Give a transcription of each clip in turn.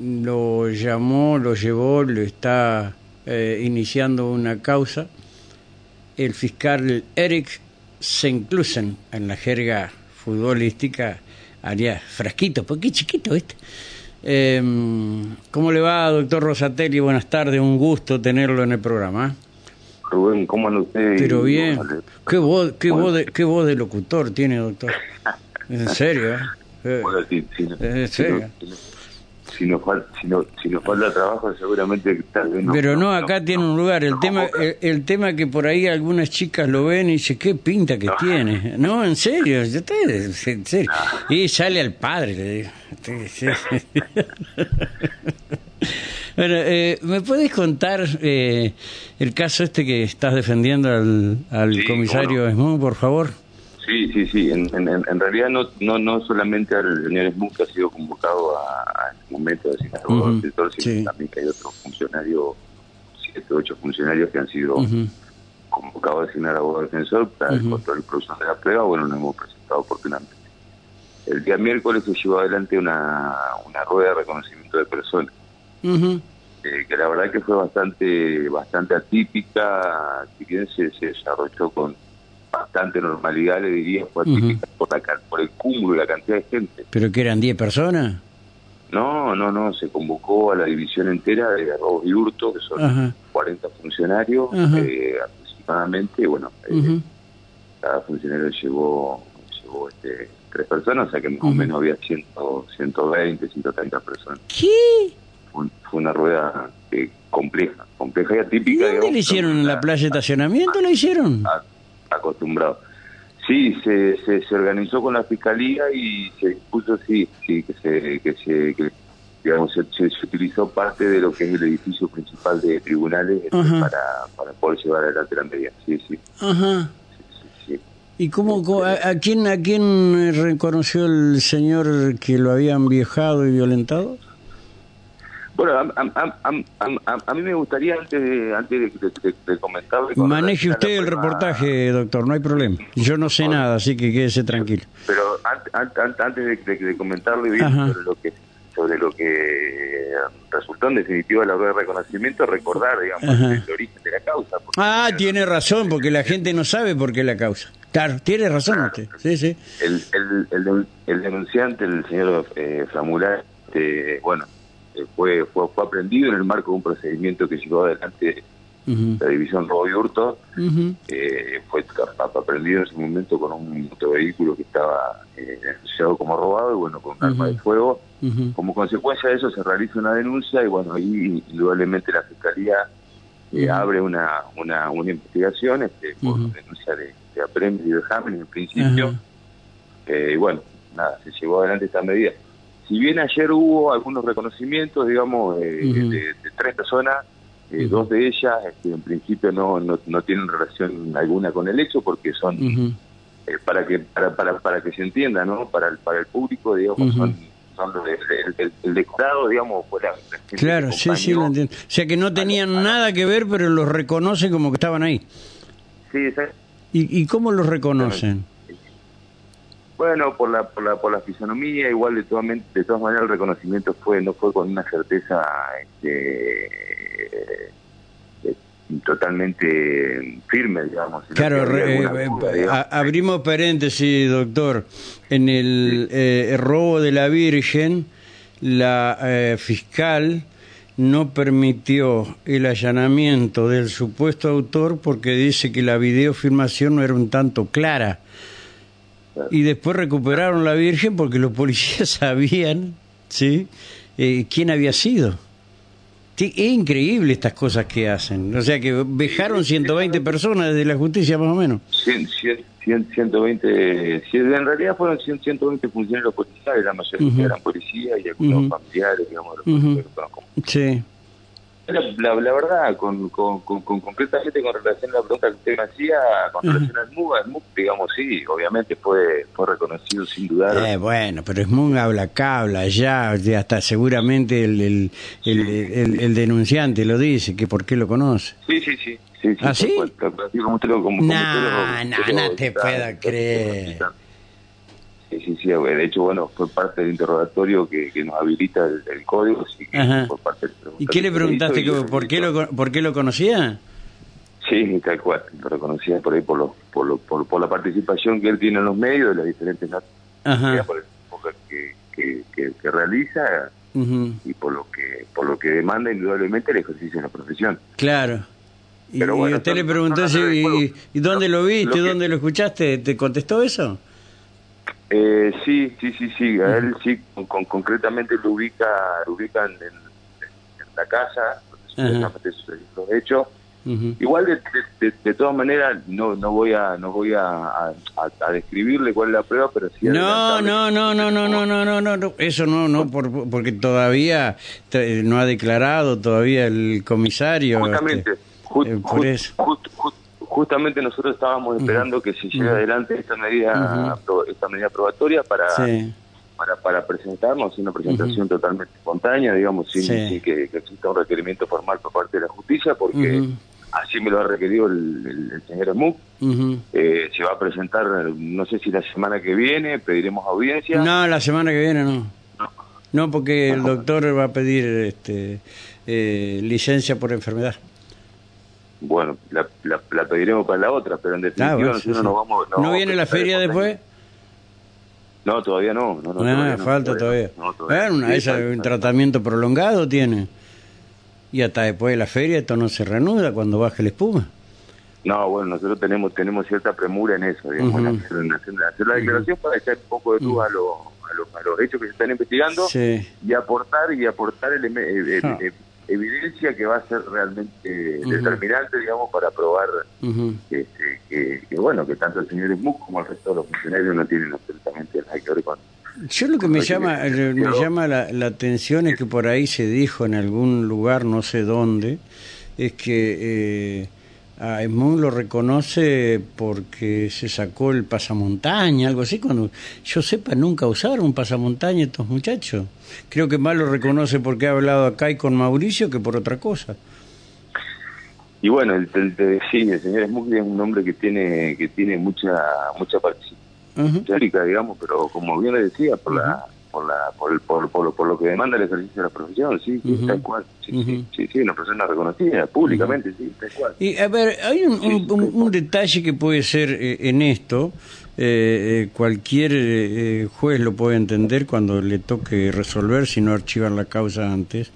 lo llamó, lo llevó, lo está eh, iniciando una causa el fiscal Eric Senklusen, en la jerga futbolística, haría frasquito, porque chiquito este. Eh, ¿Cómo le va, doctor Rosatelli? Buenas tardes, un gusto tenerlo en el programa. Rubén, ¿cómo anda usted? Pero bien. ¿Qué voz, qué, voz de, ¿Qué voz de locutor tiene, doctor? En serio, ¿eh? Bueno, sí, sí, ¿En serio? Si nos falta si, no, si nos falta trabajo seguramente tal vez no pero no acá tiene un lugar el tema el, tema que por ahí algunas chicas lo ven y dicen qué pinta que tiene no en serio te, en serio. Y sale al padre le digo. Bueno eh, me puedes contar eh, el caso este que estás defendiendo al, al comisario Smoon, por favor Sí, sí, sí. En, en, en, realidad no, no no solamente al señor que ha sido convocado a, a este momento de abogado uh -huh. sino también que hay otros funcionarios, siete, ocho funcionarios que han sido uh -huh. convocados a abogado defensor para uh -huh. el control y producción de la prueba. Bueno, nos hemos presentado oportunamente. El día miércoles se llevó adelante una, una rueda de reconocimiento de personas. Eh, que la verdad que fue bastante bastante atípica, si bien se, se desarrolló con bastante normalidad, le diría, fue uh -huh. por, la, por el cúmulo y la cantidad de gente. ¿Pero que eran 10 personas? No, no, no, se convocó a la división entera de robos y hurto, que son -huh. 40 funcionarios eh, aproximadamente, bueno, eh, cada funcionario llevó, llevó este, tres personas, o sea que más o menos había 100, 120, 130 personas. ¿Qué? Fue, fue una rueda eh, compleja, compleja y atípica. ¿Y dónde digamos, le hicieron? ¿En la playa de estacionamiento la hicieron? A, acostumbrado. Sí, se, se, se, organizó con la fiscalía y se dispuso, sí, sí que se, que se que, digamos, se, se, utilizó parte de lo que es el edificio principal de tribunales uh -huh. para, para poder llevar adelante la medida. Sí, sí. Ajá. Sí, sí, ¿Y cómo, a, a, quién, a quién reconoció el señor que lo habían viajado y violentado? Bueno, a, a, a, a, mí me gustaría, antes de, antes de, de, de comentarle... Maneje usted el reportaje, doctor, no hay problema. Yo no sé nada, así que quédese tranquilo. Pero antes, antes de, comentarle bien sobre lo que sobre lo que resultó en definitiva la rueda de reconocimiento, recordar, digamos, el origen de la causa. Ah, tiene razón, porque la gente no sabe por qué la causa. Claro, tiene razón claro. usted. Sí, sí. El, el, el, el denunciante, el señor eh, Framular, eh, bueno, fue, fue, fue aprendido en el marco de un procedimiento que llevó adelante uh -huh. la división robo y hurto. Uh -huh. eh, fue aprendido en ese momento con un vehículo que estaba eh, asociado como robado y bueno, con un uh -huh. arma de fuego. Como consecuencia de eso se realiza una denuncia y bueno, ahí indudablemente la Fiscalía eh, abre una, una, una investigación este, por denuncia de, de apremio y de examen en principio. Eh, y bueno, nada, se llevó adelante esta medida si bien ayer hubo algunos reconocimientos, digamos, eh, uh -huh. de, de, tres personas, eh, uh -huh. dos de ellas este, en principio no, no, no, tienen relación alguna con el hecho porque son, uh -huh. eh, para que para, para, para que se entienda, ¿no? Para el, para el público, digamos, son, son el, el, el, decorado, digamos, fuera. Claro, sí, sí, lo entiendo. O sea que no tenían para, nada que ver, pero los reconoce como que estaban ahí. Sí, exacto. ¿Y, ¿Y cómo los reconocen? Bueno, por la, por la por la fisonomía, igual de todas, de todas maneras el reconocimiento fue no fue con una certeza este, eh, totalmente firme, digamos. Claro, re, eh, digamos. abrimos paréntesis, doctor. En el, sí. eh, el robo de la Virgen, la eh, fiscal no permitió el allanamiento del supuesto autor porque dice que la videofilmación no era un tanto clara y después recuperaron la Virgen porque los policías sabían ¿sí? Eh, quién había sido. Es increíble estas cosas que hacen. O sea que vejaron 120 personas desde la justicia más o menos. 100, 100, 120, en realidad fueron 100, 120 funcionarios policiales, la mayoría uh -huh. eran policías y algunos uh -huh. familiares, digamos, los uh -huh. Sí. La, la, la, verdad, con, con, con, con, concretamente con relación a la pregunta que usted me hacía, con uh -huh. relación al MUG, al MUG, digamos, sí, obviamente fue, fue reconocido sin dudar. Eh, bueno, pero SMUG habla acá, habla allá, hasta seguramente el, el, sí. el, el, el, denunciante lo dice, que por qué lo conoce. Sí, sí, sí. sí, ¿Ah, sí? Como usted lo, como, nah, no te puedo creer. Sí, sí, sí, de hecho, bueno, fue parte del interrogatorio que, nos habilita el, código. ¿Y qué le preguntaste? ¿por, qué lo, ¿Por qué lo conocía? Sí, tal cual, lo reconocía por ahí por, lo, por, lo, por, la participación que él tiene en los medios de las diferentes Ajá. por el que, que, que, realiza y por lo que por lo que demanda indudablemente el ejercicio de la profesión. Claro. Y, usted le preguntó y, dónde lo viste, dónde lo escuchaste, ¿te contestó eso? Eh, sí, sí, sí, sí, a él sí, con, concretamente lo ubica, lo ubican en, la casa, donde sucedió hecho. Igual de, de, todas maneras no no voy a no voy a, a, describirle cuál es la prueba, pero sí. No no no no no no no no no eso no no por, porque todavía no ha declarado todavía el comisario. Justamente, este, justamente nosotros estábamos esperando que se lleve adelante esta medida esta medida probatoria para para, para presentarnos, una presentación totalmente espontánea, digamos, sin, que, exista un requerimiento formal por parte de la justicia, porque así me lo ha requerido el, señor Smuck. Eh, se va a presentar, no sé si la semana que viene, pediremos audiencia. No, la semana que viene no. No, porque el doctor va a pedir este, eh, licencia por enfermedad. Bueno, la, pediremos para la otra, pero en definitiva ah, nosotros no vamos... ¿No viene la feria después? No, todavía no. No, ah, falta todavía. un tratamiento prolongado tiene. Y hasta después de la feria esto no se reanuda cuando baje la espuma. No, bueno, nosotros tenemos tenemos cierta premura en eso, digamos, en hacer, la declaración para echar un poco de luz a, los, a, los, hechos que se están investigando y aportar y aportar el, ah. Evidencia que va a ser realmente determinante, digamos, para probar este, que, bueno, que tanto el señor Smuck como el resto de los funcionarios no tienen absolutamente nada que ver con, yo lo que me llama, me llama la, atención es que por ahí se dijo en algún lugar, no sé dónde, es que eh, a Edmund lo reconoce porque se sacó el pasamontaña, algo así. Cuando yo sepa, nunca usaron un pasamontaña estos muchachos. Creo que más lo reconoce porque ha hablado acá y con Mauricio que por otra cosa. Y bueno, el, el, sí, el señor Smugli es un hombre que tiene que tiene mucha mucha participación teórica, digamos, pero como bien le decía, por la por la por, el, por, por, lo, que demanda el ejercicio de la profesión, sí, tal cual, sí, sí, sí, una persona reconocida públicamente, sí, tal cual. Y a ver, hay un, un, detalle que puede ser eh, en esto, eh, eh, cualquier juez lo puede entender cuando le toque resolver, si no archivan la causa antes.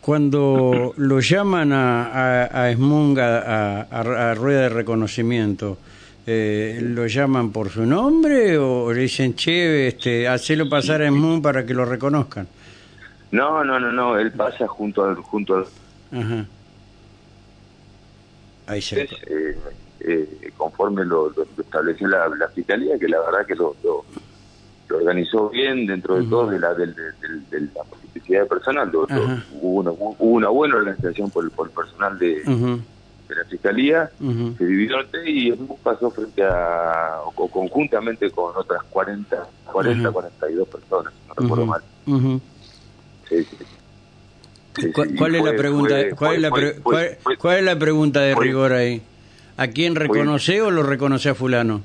Cuando lo llaman a, a, a a, a, rueda de reconocimiento, eh, lo llaman por su nombre o le dicen, che, este, hacelo pasar en Moon para que lo reconozcan? No, no, no, no, él pasa junto al... Junto al... Ajá. Ahí se eh, eh, conforme lo, estableció la, fiscalía, que la verdad que lo, lo, organizó bien dentro de todo de la, de, la multiplicidad de personal. hubo, una, hubo, una, buena organización por, por el personal de, de la Fiscalía, se dividió y pasó frente a, o, conjuntamente con otras 40, 40 42 personas, no recuerdo mal. ¿Cuál, es la pregunta? ¿Cuál, es la cuál, es la pregunta de rigor ahí? ¿A quién reconoce o lo reconoce a fulano?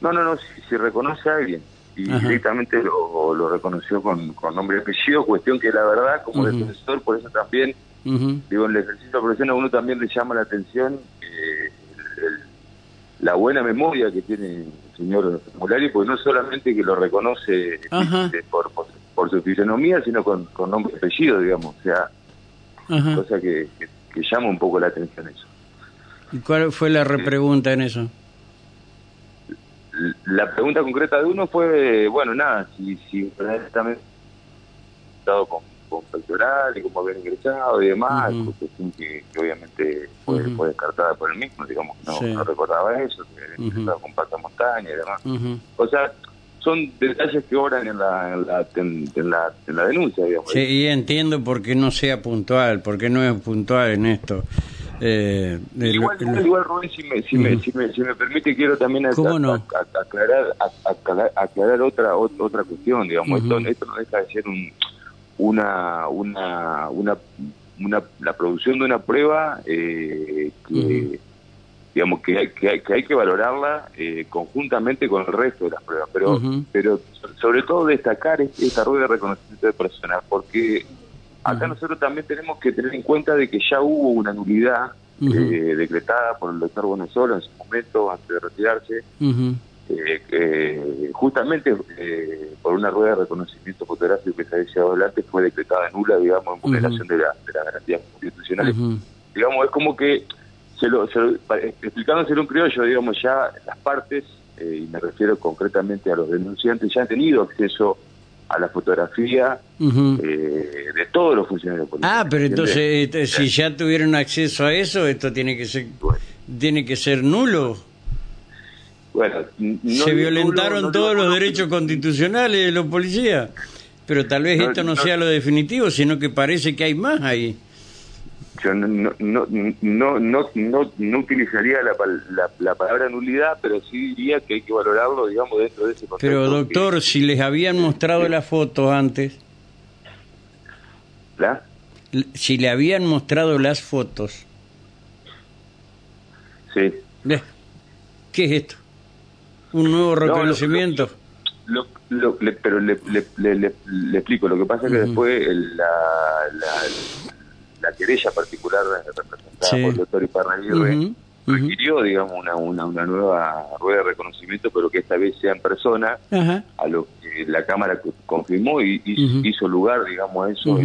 No, no, no, si, reconoce a alguien y directamente lo, lo reconoció con, con nombre y apellido, cuestión que la verdad, como defensor, por eso también Digo, en el ejercicio a uno también le llama la atención eh, la buena memoria que tiene el señor Formulario, porque no solamente que lo reconoce este, por, por, su fisonomía, sino con, nombre y apellido, digamos. O sea, cosa que, que, llama un poco la atención eso. ¿Y cuál fue la repregunta en eso? La pregunta concreta de uno fue, bueno, nada, si, si estado con con pectoral y cómo haber ingresado y demás, que, obviamente fue, descartada por el mismo, digamos, no, no recordaba eso, que había ingresado con pata montaña y demás. O sea, son detalles que obran en la, en la, en, la, en la denuncia, digamos. Sí, y entiendo por qué no sea puntual, por qué no es puntual en esto. Eh, igual, igual, Rubén, si me, si, me, si, me, si me permite, quiero también aclarar, aclarar, otra otra cuestión, digamos. esto, esto no deja de ser un, una, una, una, una, la producción de una prueba eh, que, digamos que hay que, hay, que, hay que valorarla eh, conjuntamente con el resto de las pruebas, pero pero sobre todo destacar esta rueda de reconocimiento de personas, porque acá nosotros también tenemos que tener en cuenta de que ya hubo una nulidad eh, decretada por el doctor Bonesola en su momento, antes de retirarse, eh, justamente por una rueda de reconocimiento fotográfico que se había llevado adelante fue decretada nula, digamos, en vulneración de, la, de las garantías constitucionales. Digamos, es como que se lo, explicándoselo un criollo, digamos, ya las partes, eh, y me refiero concretamente a los denunciantes, ya han tenido acceso a la fotografía eh, de todos los funcionarios políticos. Ah, pero entonces, si ya tuvieron acceso a eso, esto tiene que ser, tiene que ser nulo. Bueno, se violentaron todos los derechos constitucionales de los policías, pero tal vez esto no sea lo definitivo, sino que parece que hay más ahí yo no, no, no, no, no, no utilizaría la, la, palabra nulidad, pero sí diría que hay que valorarlo, digamos, dentro de ese contexto. Pero doctor, si les habían mostrado las fotos antes... ¿La? Si le habían mostrado las fotos... Sí. ¿Qué es esto? ¿Un nuevo reconocimiento? lo, lo, pero le, le, le, explico, lo que pasa es que después la, la la querella particular representada por el doctor Iparraguirre requirió, digamos, una, una, una, nueva rueda de reconocimiento, pero que esta vez sea en persona, a lo que la Cámara confirmó y, hizo lugar, digamos, a eso,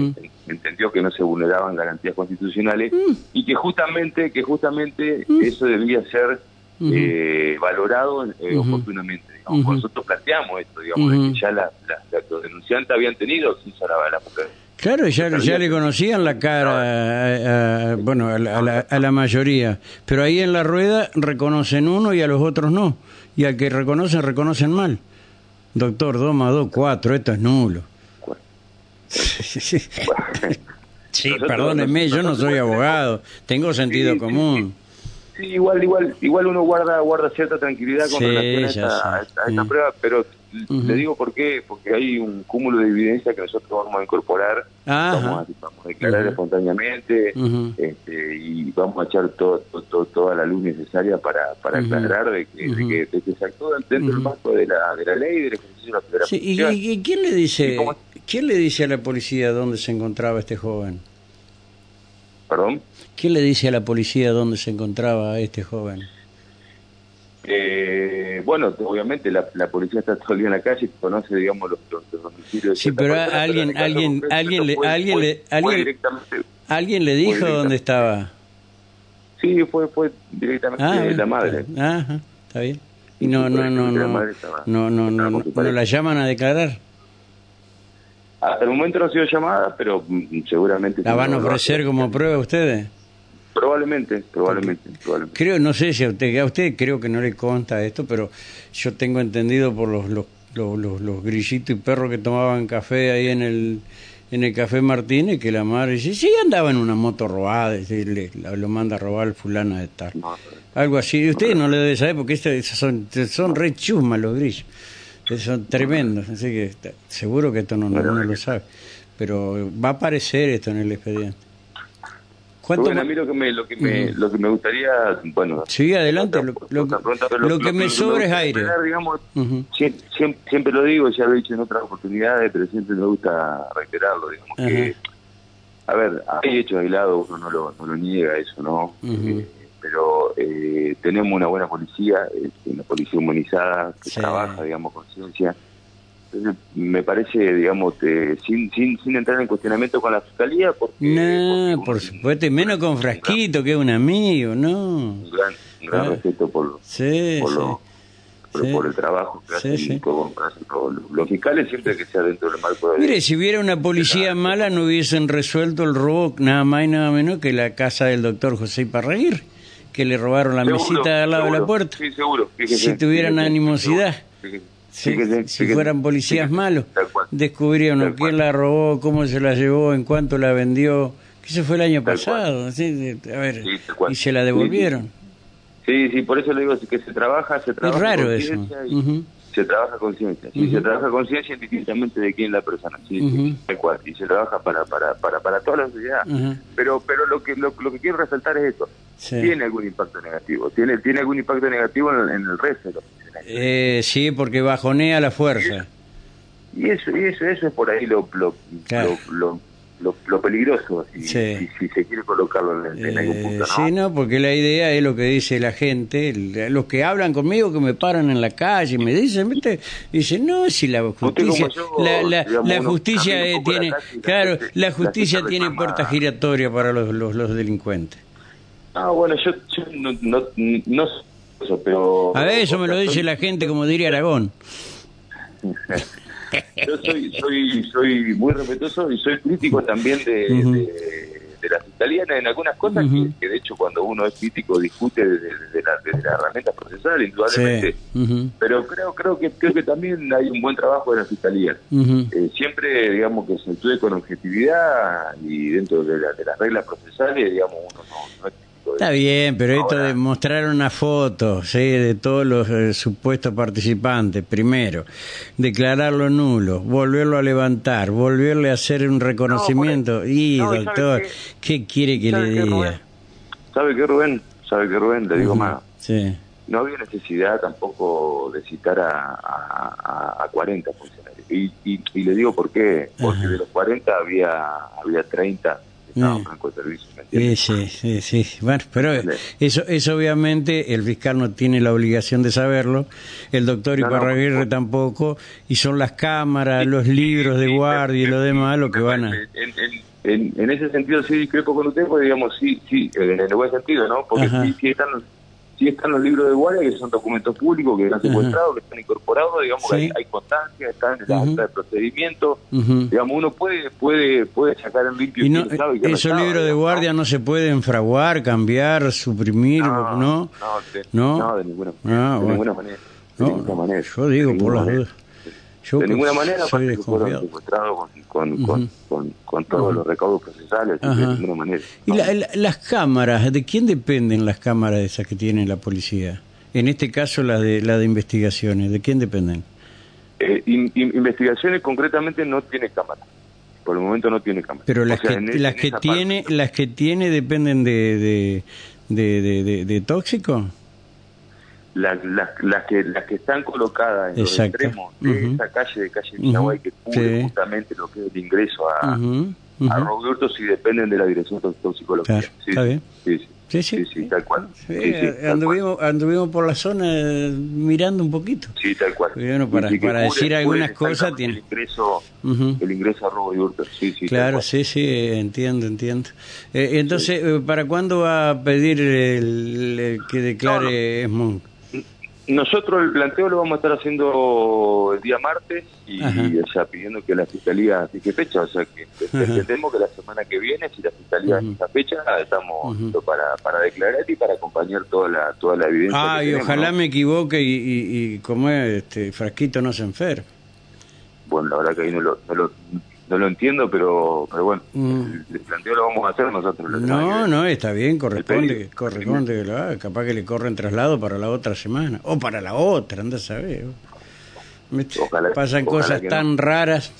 entendió que no se vulneraban garantías constitucionales mm. y que justamente, que justamente mm. eso debía ser eh, valorado eh, oportunamente. Digamos. Nosotros planteamos esto, digamos, que ya la, los denunciantes habían tenido acceso a la, la mujer Claro, ya, ya le conocían la cara, bueno, a la, a, la, mayoría, pero ahí en la rueda reconocen uno y a los otros no, y al que reconocen, reconocen mal. Doctor, 2 más 2, 4, esto es nulo. sí, perdónenme, yo no soy abogado, tengo sentido común. Sí, igual, igual, igual uno guarda, guarda cierta tranquilidad con relación a esta, prueba, pero le digo por qué, porque hay un cúmulo de evidencia que nosotros vamos a incorporar, vamos a, declarar espontáneamente este, y vamos a echar todo, toda la luz necesaria para, para aclarar de que, de que, se actuó dentro del marco de la, de la ley de la ejercicio de la sí, ¿y, quién le dice quién le dice a la policía dónde se encontraba este joven? ¿Perdón? ¿Quién le dice a la policía dónde se encontraba este joven? Eh, bueno, obviamente la, policía está todo el día en la calle y conoce, digamos, los, domicilios. Sí, pero alguien, alguien, alguien, le, alguien, le, alguien, alguien le dijo dónde estaba. Sí, fue, fue directamente ah, la madre. Ajá, está bien. Y no, no, no, no, no, no, no, no, la llaman a declarar. Hasta el momento no ha sido llamada, pero mm, seguramente... ¿La van a ofrecer como prueba ustedes? Probablemente, probablemente, Creo, no sé si a usted, a usted creo que no le consta esto, pero yo tengo entendido por los, los, los, los, grillitos y perros que tomaban café ahí en el en el café Martínez que la madre dice, sí, andaba en una moto robada, le, lo manda a robar fulana de tal. Algo así. Y usted no le debe saber porque estos son, son re chusmas los grillos. Son tremendos. Así que seguro que esto no, no, no lo sabe. Pero va a aparecer esto en el expediente. Bueno, a mí lo que me, lo que me, lo que me gustaría, bueno... Sí, adelante, lo, lo, que me sobra es aire. Digamos, siempre, lo digo, ya lo he dicho en otras oportunidades, pero siempre me gusta reiterarlo, digamos que... A ver, hay hechos aislados, uno no lo, no lo niega eso, ¿no? Eh, pero eh, tenemos una buena policía, una policía humanizada que trabaja, digamos, con ciencia me parece, digamos, sin, sin, sin entrar en cuestionamiento con la fiscalía, porque... No, por supuesto, y menos con Frasquito, que es un amigo, ¿no? Un gran, gran respeto por, por, el trabajo que hacen con, los, fiscales, siempre que sea dentro del marco de... Mire, si hubiera una policía mala, no hubiesen resuelto el robo nada más y nada menos que la casa del doctor José Iparraguirre, que le robaron la mesita al lado de la puerta. Sí, seguro. si tuvieran animosidad si fueran policías malos, descubrieron quién la robó, cómo se la llevó, en cuánto la vendió, que eso fue el año pasado, ¿sí? a ver, y se la devolvieron. Sí, sí, por eso le digo que se trabaja, se trabaja es raro eso. Se trabaja con ciencia, sí, se trabaja con ciencia indistintamente de quién es la persona, sí, y se trabaja para para para para toda la sociedad. Pero pero lo que lo, lo que quiero resaltar es tiene algún impacto negativo. Tiene, tiene algún impacto negativo en, el resto de los. Eh, sí, porque bajonea la fuerza. Y eso, y eso, eso es por ahí lo, lo, lo lo, peligroso, si, si, se quiere colocarlo en, algún punto. ¿no? Sí, no, porque la idea es lo que dice la gente, los que hablan conmigo, que me paran en la calle, me dicen, ¿viste? Dicen, no, si la justicia, la, la, justicia tiene, claro, la justicia tiene puerta giratoria para los, los, los, delincuentes. Ah, bueno, yo, yo no, no, no sé eso, pero... A ver, eso me lo dice la gente, como diría Aragón. yo soy, soy, soy muy respetuoso y soy crítico también de, de, la fiscalía en algunas cosas que, de hecho cuando uno es crítico discute desde de, la, de la herramienta procesal indudablemente. Pero creo creo que creo que también hay un buen trabajo de la fiscalía. Eh, siempre digamos que se actúe con objetividad y dentro de, de las reglas procesales digamos uno no, no es Está bien, pero esto de mostrar una foto ¿sí? de todos los eh, supuestos participantes, primero, declararlo nulo, volverlo a levantar, volverle a hacer un reconocimiento. y, doctor, qué, quiere que le diga? ¿Sabe qué, Rubén? ¿Sabe qué, Rubén? Le digo más. Sí. No había necesidad tampoco de citar a, a, a 40 funcionarios. Y, y, le digo por qué. Porque de los 40 había, había 30 no, sí, sí, sí, Bueno, pero eso, eso obviamente el fiscal no tiene la obligación de saberlo, el doctor Iparraguirre tampoco, y son las cámaras, los libros de guardia y lo demás lo que van a... En, en, ese sentido sí discrepo con usted, porque digamos, sí, sí, en el buen sentido, ¿no? Porque sí, sí están sí están los libros de guardia, que son documentos públicos, que están secuestrados, que están incorporados, digamos, hay, hay, constancia, están en la acta de procedimiento, digamos, uno puede puede puede sacar en limpio y no, esos libros de guardia no se pueden fraguar, cambiar, suprimir, ¿no? No, de, ninguna, ah, de ninguna manera. De ninguna manera. Yo digo, por las dudas de ninguna manera, soy fueron secuestrados con, con, con, con, todos los recaudos procesales, de ninguna manera. ¿Y las cámaras? ¿De quién dependen las cámaras esas que tiene la policía? En este caso, la de, la de investigaciones, ¿de quién dependen? Eh, investigaciones concretamente no tiene cámara. Por el momento no tiene cámara. Pero las que, las que tiene, las que tiene dependen de, de, de, de, de tóxico las, las, que, las que están colocadas en los extremos de esa calle de calle Millaguay que cubre justamente lo que es el ingreso a, uh a si dependen de la dirección de toxicología. sí, está bien. Sí, sí. Sí, sí. tal cual. anduvimos, anduvimos por la zona eh, mirando un poquito. Sí, tal cual. Bueno, para, para decir algunas cosas tiene... El ingreso, el ingreso a robo y hurto, sí, sí. Claro, sí, sí, entiendo, entiendo. Eh, entonces, eh, ¿para cuándo va a pedir el, que declare no, nosotros el planteo lo vamos a estar haciendo el día martes y ya pidiendo que la fiscalía fije fecha, o sea que entendemos que la semana que viene, si la fiscalía fija fecha, estamos para, para declarar y para acompañar toda la toda la evidencia. Ah, y ojalá me equivoque y, y, y como este Frasquito no se enferme. Bueno, la verdad que ahí no lo, no lo no lo entiendo, pero pero bueno, mm. el, planteo lo vamos a hacer nosotros. No, no, está bien, corresponde, corresponde que lo haga. Capaz que le corren traslado para la otra semana, o para la otra, anda a saber. Pasan cosas tan raras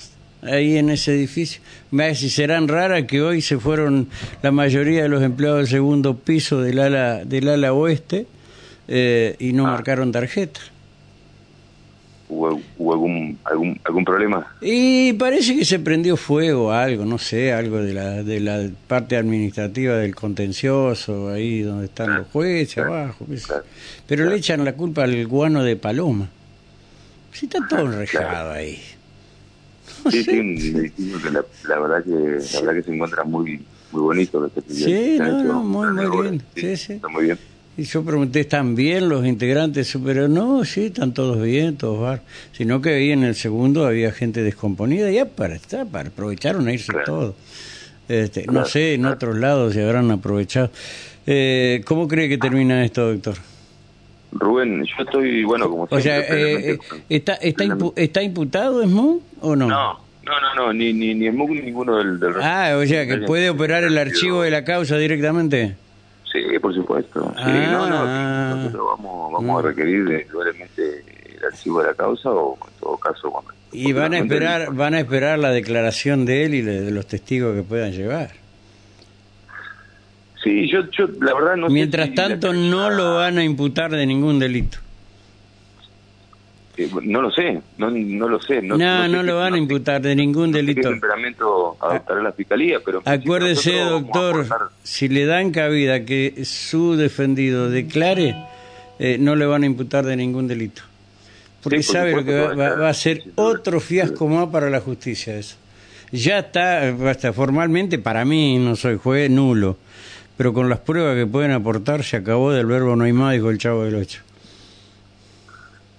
ahí en ese edificio. Si serán raras que hoy se fueron la mayoría de los empleados del segundo piso del ala, del ala oeste eh, y no ah. marcaron tarjeta. ¿Hubo, algún, algún, algún problema? Y parece que se prendió fuego algo, no sé, algo de la, de la parte administrativa del contencioso, ahí donde están los jueces abajo. Pero le echan la culpa al guano de Paloma. Si está todo enrejado ahí. sí, sí, la, verdad que, la verdad que se encuentra muy muy bonito. Sí, no, muy, muy bien. Sí, sí. Está muy bien. Y yo pregunté, ¿están bien los integrantes? Pero no, sí, están todos bien, todos van. Sino que ahí en el segundo había gente descomponida, ya para para aprovecharon a irse todos. Este, no sé, en otros lados se habrán aprovechado. Eh, ¿Cómo cree que termina esto, doctor? Rubén, yo estoy, bueno, como O sea, eh, eh, ¿está, está, ¿está imputado Smoke o no? No, no, no, no ni, ni, ni ni ninguno del, del Ah, o sea, que puede operar el archivo de la causa directamente. Sí, por supuesto. Sí, no, no, ah. nosotros vamos, vamos a requerir indudablemente el archivo de la causa o en todo caso cuando... Y van a esperar, van a esperar la declaración de él y de los testigos que puedan llevar. Sí, yo, yo la verdad no Mientras tanto, no lo van a imputar de ningún delito. Eh, no lo sé, no, no lo sé. No, no, lo van a imputar de ningún delito. ¿Qué temperamento adoptará la fiscalía? Pero Acuérdese, doctor, si le dan cabida que su defendido declare, eh, no le van a imputar de ningún delito. Porque sabe lo que va, a ser otro fiasco más para la justicia eso. Ya está, hasta formalmente, para mí, no soy juez, nulo. Pero con las pruebas que pueden aportar, se acabó del verbo no hay más, dijo el chavo del ocho.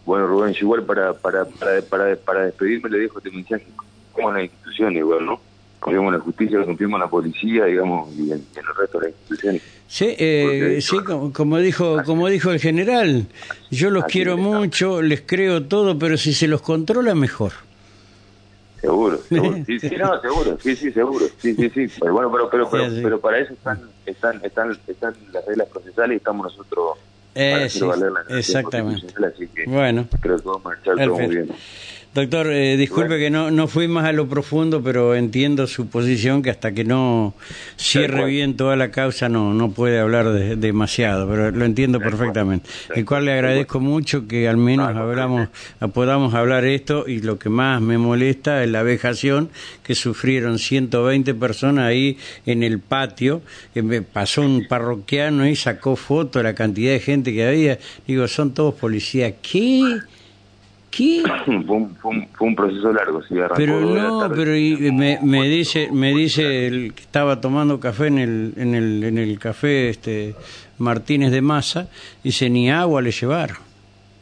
Bueno, Rubén, igual para, para, para, para, para despedirme le dejo este mensaje. Como la institución igual, ¿no? Confiamos en la justicia, confiamos en la policía, digamos, y en, el resto de las instituciones. Sí, eh, sí como, dijo como dijo el general, yo los quiero mucho, les creo todo, pero si se los controla, mejor. Seguro, seguro. Sí, sí, no, seguro, sí, sí, seguro. Sí, sí, sí. Pero bueno, pero, pero, pero, pero para eso están, están, están, están las reglas procesales y estamos nosotros eh, exactamente. bueno, creo que vamos a todo muy bien. Doctor, eh, disculpe que no, no fui más a lo profundo, pero entiendo su posición que hasta que no cierre bien toda la causa no, no puede hablar demasiado, pero lo entiendo perfectamente. El cual le agradezco mucho que al menos hablamos, podamos hablar esto y lo que más me molesta es la vejación que sufrieron 120 personas ahí en el patio, que me pasó un parroquiano y sacó foto de la cantidad de gente que había. Digo, son todos policías. ¿Qué? ¿Qué? Fue un, fue un, proceso largo, sí, Pero no, pero me, me dice, me dice el que estaba tomando café en el, en el, en el café este Martínez de Masa, dice ni agua le llevaron.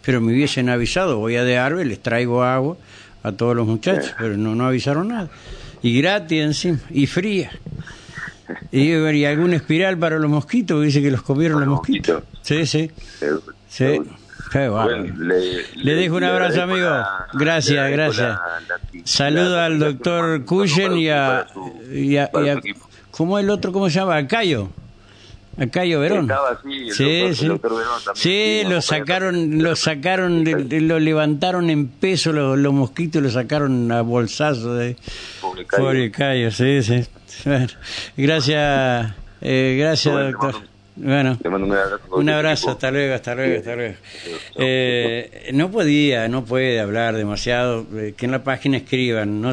Pero me hubiesen avisado, voy a de Arbe, les traigo agua a todos los muchachos, pero no, no avisaron nada. Y gratis encima, y fría. Y, y algún espiral para los mosquitos, dice que los comieron los mosquitos. Sí, sí. sí le, dejo un abrazo, amigo. Gracias, gracias. Saludo al doctor Cuyen y a, y a, ¿Cómo el otro? ¿Cómo se llama? A Cayo. A Cayo Verón. sí, sí. sí, lo sacaron, lo sacaron, lo levantaron en peso los, los mosquitos, lo sacaron a bolsazo de Pobre Cayo, sí, sí. Gracias, eh, gracias, doctor. Bueno, un abrazo. hasta luego, hasta luego, hasta luego. Eh, no podía, no puede hablar demasiado, eh, que en la página escriban, no